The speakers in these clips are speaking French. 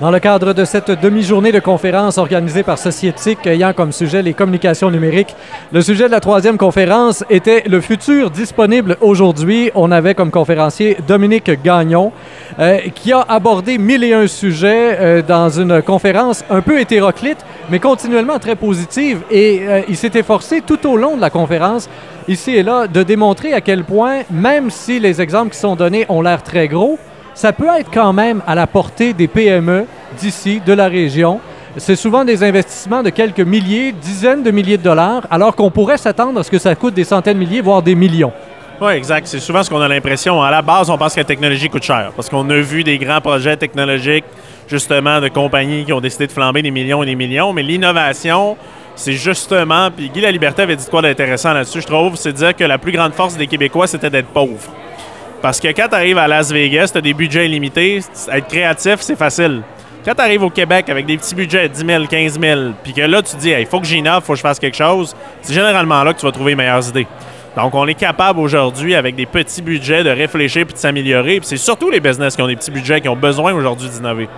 Dans le cadre de cette demi-journée de conférence organisée par Sociétique ayant comme sujet les communications numériques, le sujet de la troisième conférence était le futur disponible aujourd'hui. On avait comme conférencier Dominique Gagnon euh, qui a abordé mille et un sujets euh, dans une conférence un peu hétéroclite mais continuellement très positive et euh, il s'est efforcé tout au long de la conférence ici et là de démontrer à quel point même si les exemples qui sont donnés ont l'air très gros, ça peut être quand même à la portée des PME d'ici, de la région. C'est souvent des investissements de quelques milliers, dizaines de milliers de dollars, alors qu'on pourrait s'attendre à ce que ça coûte des centaines de milliers, voire des millions. Oui, exact. C'est souvent ce qu'on a l'impression. À la base, on pense que la technologie coûte cher parce qu'on a vu des grands projets technologiques, justement, de compagnies qui ont décidé de flamber des millions et des millions. Mais l'innovation, c'est justement, puis Guy Liberté avait dit quoi d'intéressant là-dessus, je trouve, c'est de dire que la plus grande force des Québécois, c'était d'être pauvres. Parce que quand tu arrives à Las Vegas, tu as des budgets illimités, être créatif, c'est facile. Quand tu arrives au Québec avec des petits budgets, 10 000, 15 000, puis que là, tu dis, il faut que j'innove, faut que je fasse quelque chose, c'est généralement là que tu vas trouver les meilleures idées. Donc, on est capable aujourd'hui, avec des petits budgets, de réfléchir puis de s'améliorer. Puis c'est surtout les business qui ont des petits budgets qui ont besoin aujourd'hui d'innover.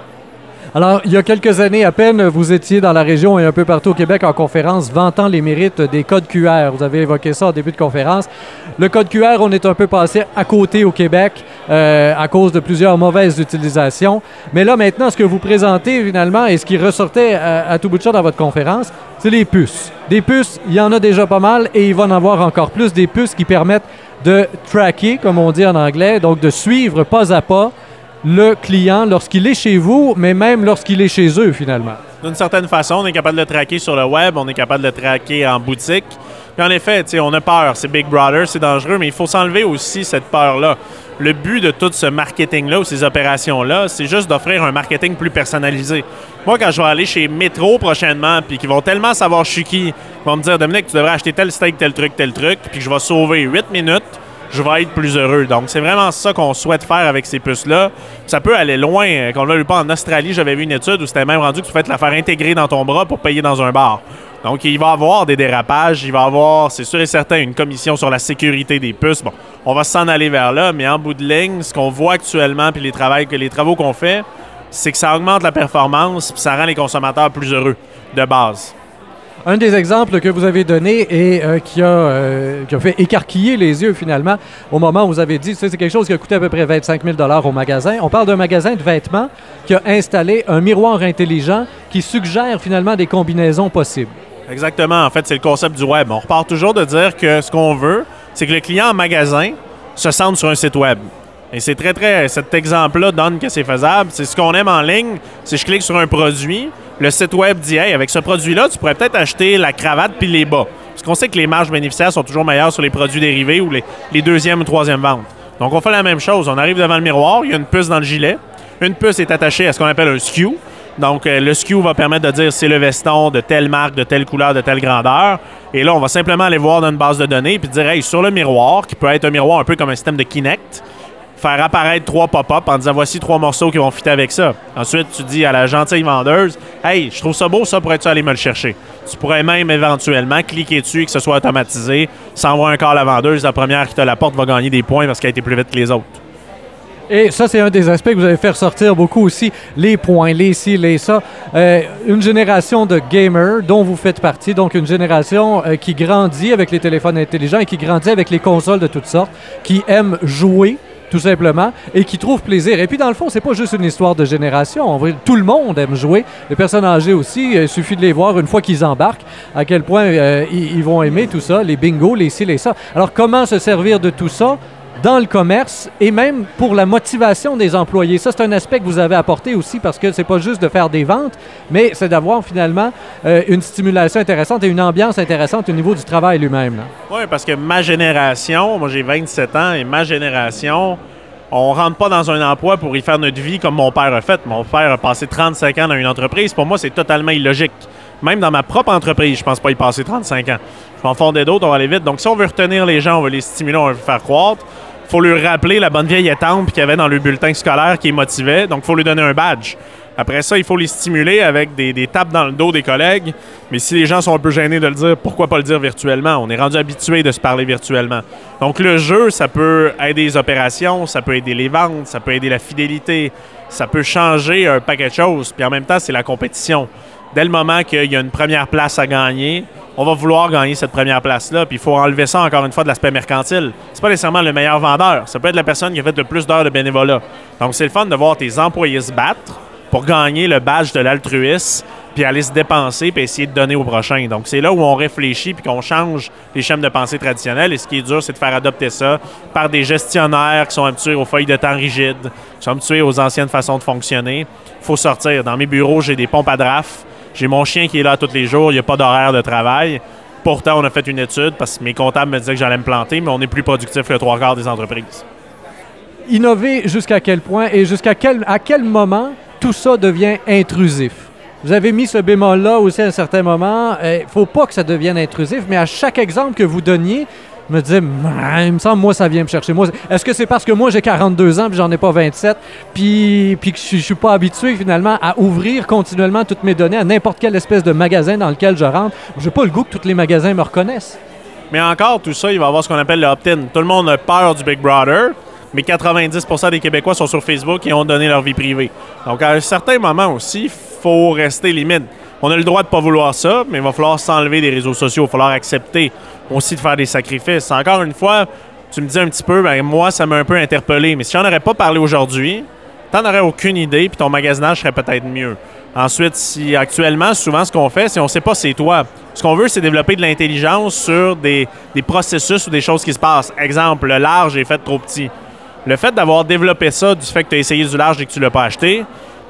Alors, il y a quelques années à peine, vous étiez dans la région et un peu partout au Québec en conférence vantant les mérites des codes QR. Vous avez évoqué ça en début de conférence. Le code QR, on est un peu passé à côté au Québec euh, à cause de plusieurs mauvaises utilisations. Mais là, maintenant, ce que vous présentez finalement et ce qui ressortait à, tout bout de champ dans votre conférence, c'est les puces. Des puces, il y en a déjà pas mal et il va en avoir encore plus. Des puces qui permettent de tracker, comme on dit en anglais, donc de suivre pas à pas le client lorsqu'il est chez vous, mais même lorsqu'il est chez eux finalement. D'une certaine façon, on est capable de le traquer sur le web, on est capable de le traquer en boutique. Puis en effet, on a peur, c'est Big Brother, c'est dangereux, mais il faut s'enlever aussi cette peur-là. Le but de tout ce marketing-là ou ces opérations-là, c'est juste d'offrir un marketing plus personnalisé. Moi, quand je vais aller chez Metro prochainement, puis qu'ils vont tellement savoir je suis qui, ils vont me dire Dominique, tu devrais acheter tel steak, tel truc, tel truc, puis je vais sauver 8 minutes je vais être plus heureux. Donc, c'est vraiment ça qu'on souhaite faire avec ces puces-là. Ça peut aller loin. Comme là, pas en Australie, j'avais vu une étude où c'était même rendu que tu pouvais te la faire intégrer dans ton bras pour payer dans un bar. Donc, il va y avoir des dérapages, il va y avoir, c'est sûr et certain, une commission sur la sécurité des puces. Bon, on va s'en aller vers là, mais en bout de ligne, ce qu'on voit actuellement, puis les, travaux, les travaux qu'on fait, c'est que ça augmente la performance, puis ça rend les consommateurs plus heureux de base. Un des exemples que vous avez donné et euh, qui, a, euh, qui, a, fait écarquiller les yeux finalement au moment où vous avez dit, c'est quelque chose qui a coûté à peu près 25 000 au magasin. On parle d'un magasin de vêtements qui a installé un miroir intelligent qui suggère finalement des combinaisons possibles. Exactement. En fait, c'est le concept du web. On repart toujours de dire que ce qu'on veut, c'est que le client en magasin se sente sur un site web. Et c'est très, très. Cet exemple-là donne que c'est faisable. C'est ce qu'on aime en ligne. Si je clique sur un produit, le site web dit Hey, avec ce produit-là, tu pourrais peut-être acheter la cravate puis les bas. Parce qu'on sait que les marges bénéficiaires sont toujours meilleures sur les produits dérivés ou les, les deuxième ou troisième ventes. Donc, on fait la même chose. On arrive devant le miroir, il y a une puce dans le gilet. Une puce est attachée à ce qu'on appelle un SKU. Donc, euh, le SKU va permettre de dire c'est le veston de telle marque, de telle couleur, de telle grandeur. Et là, on va simplement aller voir dans une base de données puis dire, hey, sur le miroir, qui peut être un miroir un peu comme un système de Kinect, faire apparaître trois pop-up en disant voici trois morceaux qui vont fitter avec ça. Ensuite, tu dis à la gentille vendeuse Hey, je trouve ça beau, ça pourrais-tu aller me le chercher? Tu pourrais même éventuellement cliquer dessus que ce soit automatisé. Sans voir un à la vendeuse, la première qui te la porte va gagner des points parce qu'elle a été plus vite que les autres. Et ça, c'est un des aspects que vous avez fait ressortir beaucoup aussi, les points, les ci, les ça. Euh, une génération de gamers dont vous faites partie, donc une génération euh, qui grandit avec les téléphones intelligents et qui grandit avec les consoles de toutes sortes, qui aime jouer tout simplement, et qui trouvent plaisir. Et puis, dans le fond, c'est pas juste une histoire de génération. Tout le monde aime jouer. Les personnes âgées aussi, il suffit de les voir une fois qu'ils embarquent, à quel point euh, ils, vont aimer tout ça, les bingos, les ci, les ça. Alors, comment se servir de tout ça? Dans le commerce et même pour la motivation des employés. Ça, c'est un aspect que vous avez apporté aussi parce que c'est pas juste de faire des ventes, mais c'est d'avoir finalement euh, une stimulation intéressante et une ambiance intéressante au niveau du travail lui-même. Oui, parce que ma génération, moi j'ai 27 ans et ma génération, on rentre pas dans un emploi pour y faire notre vie comme mon père a fait. Mon père a passé 35 ans dans une entreprise. Pour moi, c'est totalement illogique. Même dans ma propre entreprise, je pense pas y passer 35 ans. Je vais en fonder d'autres, on va aller vite. Donc, si on veut retenir les gens, on veut les stimuler, on veut les faire croître, faut lui rappeler la bonne vieille étampe qu'il y avait dans le bulletin scolaire qui motivait. Donc, faut lui donner un badge. Après ça, il faut les stimuler avec des, des, tapes dans le dos des collègues. Mais si les gens sont un peu gênés de le dire, pourquoi pas le dire virtuellement? On est rendu habitué de se parler virtuellement. Donc le jeu, ça peut aider les opérations, ça peut aider les ventes, ça peut aider la fidélité. ça peut changer un paquet de choses. Puis en même temps, c'est la compétition. Dès le moment qu'il y a une première place à gagner, on va vouloir gagner cette première place-là. Puis il faut enlever ça encore une fois de l'aspect mercantile. C'est pas nécessairement le meilleur vendeur. Ça peut être la personne qui a fait le plus d'heures de bénévolat. Donc c'est le fun de voir tes employés se battre pour gagner le badge de l'altruisme, puis aller se dépenser, puis essayer de donner au prochain. Donc, c'est là où on réfléchit, puis qu'on change les schèmes de pensée traditionnels. Et ce qui est dur, c'est de faire adopter ça par des gestionnaires qui sont habitués aux feuilles de temps rigides, qui sont habitués aux anciennes façons de fonctionner. Faut sortir. Dans mes bureaux, j'ai des pompes à draft. J'ai mon chien qui est là tous les jours. Il n'y a pas d'horaire de travail. Pourtant, on a fait une étude parce que mes comptables me disaient que j'allais me planter, mais on est plus productif que trois quarts des entreprises. Innover jusqu'à quel point et jusqu'à quel, quel moment tout ça devient intrusif? Vous avez mis ce bémol-là aussi à un certain moment. Il ne faut pas que ça devienne intrusif, mais à chaque exemple que vous donniez, me disais, il me semble, moi, ça vient me chercher. Moi, est-ce que c'est parce que moi, j'ai 42 ans puis j'en ai pas 27, puis, puis que je ne suis pas habitué finalement à ouvrir continuellement toutes mes données à n'importe quelle espèce de magasin dans lequel je rentre? Je n'ai pas le goût que tous les magasins me reconnaissent. Mais encore, tout ça, il va y avoir ce qu'on appelle le opt-in. Tout le monde a peur du Big Brother mais 90% des Québécois sont sur Facebook et ont donné leur vie privée. Donc, à un certain moment aussi, il faut rester limite. On a le droit de ne pas vouloir ça, mais il va falloir s'enlever des réseaux sociaux. Il va falloir accepter aussi de faire des sacrifices. Encore une fois, tu me dis un petit peu, ben, moi, ça m'a un peu interpellé. Mais si j'en aurais pas parlé aujourd'hui, tu n'en aurais aucune idée, puis ton magasinage serait peut-être mieux. Ensuite, si actuellement, souvent, ce qu'on fait, c'est on sait pas c'est toi. Ce qu'on veut, c'est développer de l'intelligence sur des, processus ou des choses qui se passent. Exemple, le large est fait trop petit le fait d'avoir développé ça du fait que tu as essayé du large et que tu l'as pas acheté,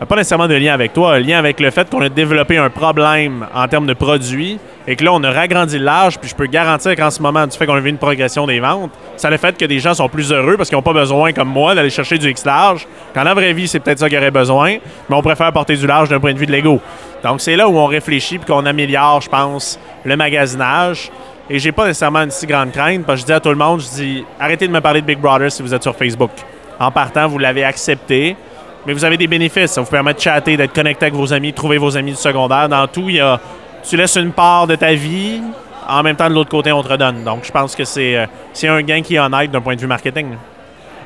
pas nécessairement de lien avec toi, un lien avec le fait qu'on a développé un problème en termes de produits et que là, on a ragrandi large, puis je peux garantir qu'en ce moment, du fait qu'on a vu une progression des ventes, ça le fait que des gens sont plus heureux parce qu'ils n'ont pas besoin, comme moi, d'aller chercher du X large. Quand la vraie vie, c'est peut-être ça qu'ils auraient besoin, mais on préfère porter du large d'un point de vue de l'ego. Donc, c'est là où on réfléchit puis qu'on améliore, je pense, le magasinage. Et j'ai pas nécessairement une si grande crainte, parce que je dis à tout le monde, je dis, arrêtez de me parler de Big Brother si vous êtes sur Facebook. En partant, vous l'avez accepté, mais vous avez des bénéfices. Ça vous permet de chatter, d'être connecté avec vos amis, de trouver vos amis du secondaire. Dans tout, il y a, tu laisses une part de ta vie, en même temps, de l'autre côté, on te redonne. Donc, je pense que c'est, euh, un gain qui est honnête d'un point de vue marketing.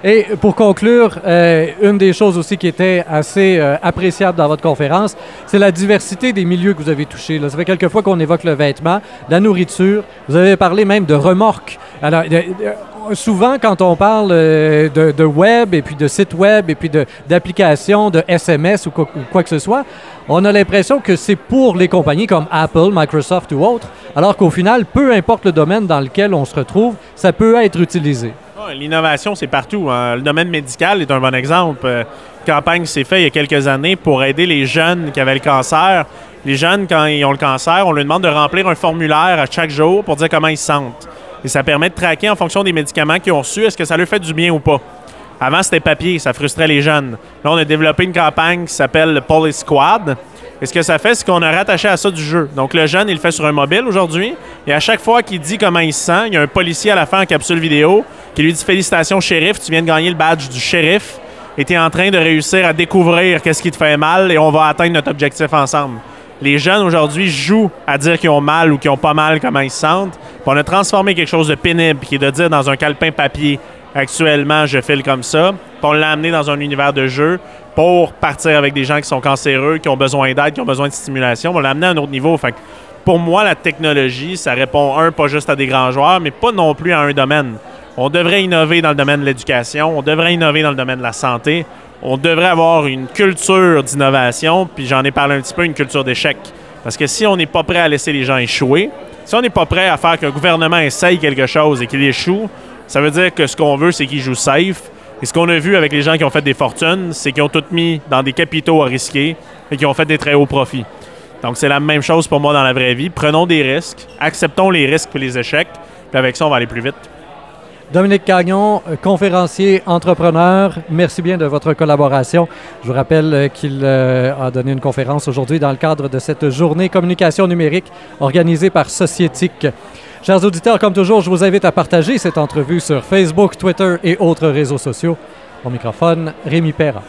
Et pour conclure, euh, une des choses aussi qui était assez euh, appréciable dans votre conférence, c'est la diversité des milieux que vous avez touchés. Ça fait quelques fois qu'on évoque le vêtement, la nourriture. Vous avez parlé même de remorques. Alors, souvent, quand on parle euh, de, web et puis de site web et puis d'applications, de, SMS ou quoi, que ce soit, on a l'impression que c'est pour les compagnies comme Apple, Microsoft ou autres, alors qu'au final, peu importe le domaine dans lequel on se retrouve, ça peut être utilisé. L'innovation, c'est partout. Hein. Le domaine médical est un bon exemple. Une euh, campagne s'est faite il y a quelques années pour aider les jeunes qui avaient le cancer. Les jeunes, quand ils ont le cancer, on leur demande de remplir un formulaire à chaque jour pour dire comment ils se sentent. Et ça permet de traquer en fonction des médicaments qu'ils ont su, est-ce que ça leur fait du bien ou pas? Avant, c'était papier, ça frustrait les jeunes. Là, on a développé une campagne qui s'appelle le Police Squad. Et ce que ça fait, c'est qu'on a rattaché à ça du jeu. Donc, le jeune, il le fait sur un mobile aujourd'hui. Et à chaque fois qu'il dit comment il se sent, il y a un policier à la fin en capsule vidéo qui lui dit Félicitations, shérif, tu viens de gagner le badge du shérif et tu es en train de réussir à découvrir qu'est-ce qui te fait mal et on va atteindre notre objectif ensemble. Les jeunes aujourd'hui jouent à dire qu'ils ont mal ou qu'ils ont pas mal, comment ils se sentent. On a transformé quelque chose de pénible, qui est de dire dans un calepin papier actuellement, je file comme ça. Puis on dans un univers de jeu pour partir avec des gens qui sont cancéreux, qui ont besoin d'aide, qui ont besoin de stimulation. On l'a amené à un autre niveau. Pour moi, la technologie, ça répond, un, pas juste à des grands joueurs, mais pas non plus à un domaine. On devrait innover dans le domaine de l'éducation, on devrait innover dans le domaine de la santé, on devrait avoir une culture d'innovation, puis j'en ai parlé un petit peu, une culture d'échec. Parce que si on n'est pas prêt à laisser les gens échouer, si on n'est pas prêt à faire qu'un gouvernement essaye quelque chose et qu'il échoue, ça veut dire que ce qu'on veut, c'est qu'il joue safe. Et ce qu'on a vu avec les gens qui ont fait des fortunes, c'est qu'ils ont tout mis dans des capitaux à risquer et qui ont fait des très hauts profits. Donc, c'est la même chose pour moi dans la vraie vie. Prenons des risques, acceptons les risques et les échecs, puis avec ça, on va aller plus vite. Dominique Cagnon, conférencier, entrepreneur, merci bien de votre collaboration. Je vous rappelle euh, qu'il euh, a donné une conférence aujourd'hui dans le cadre de cette journée communication numérique organisée par Sociétique. Chers auditeurs, comme toujours, je vous invite à partager cette entrevue sur Facebook, Twitter et autres réseaux sociaux. Au microphone, Rémi Perra.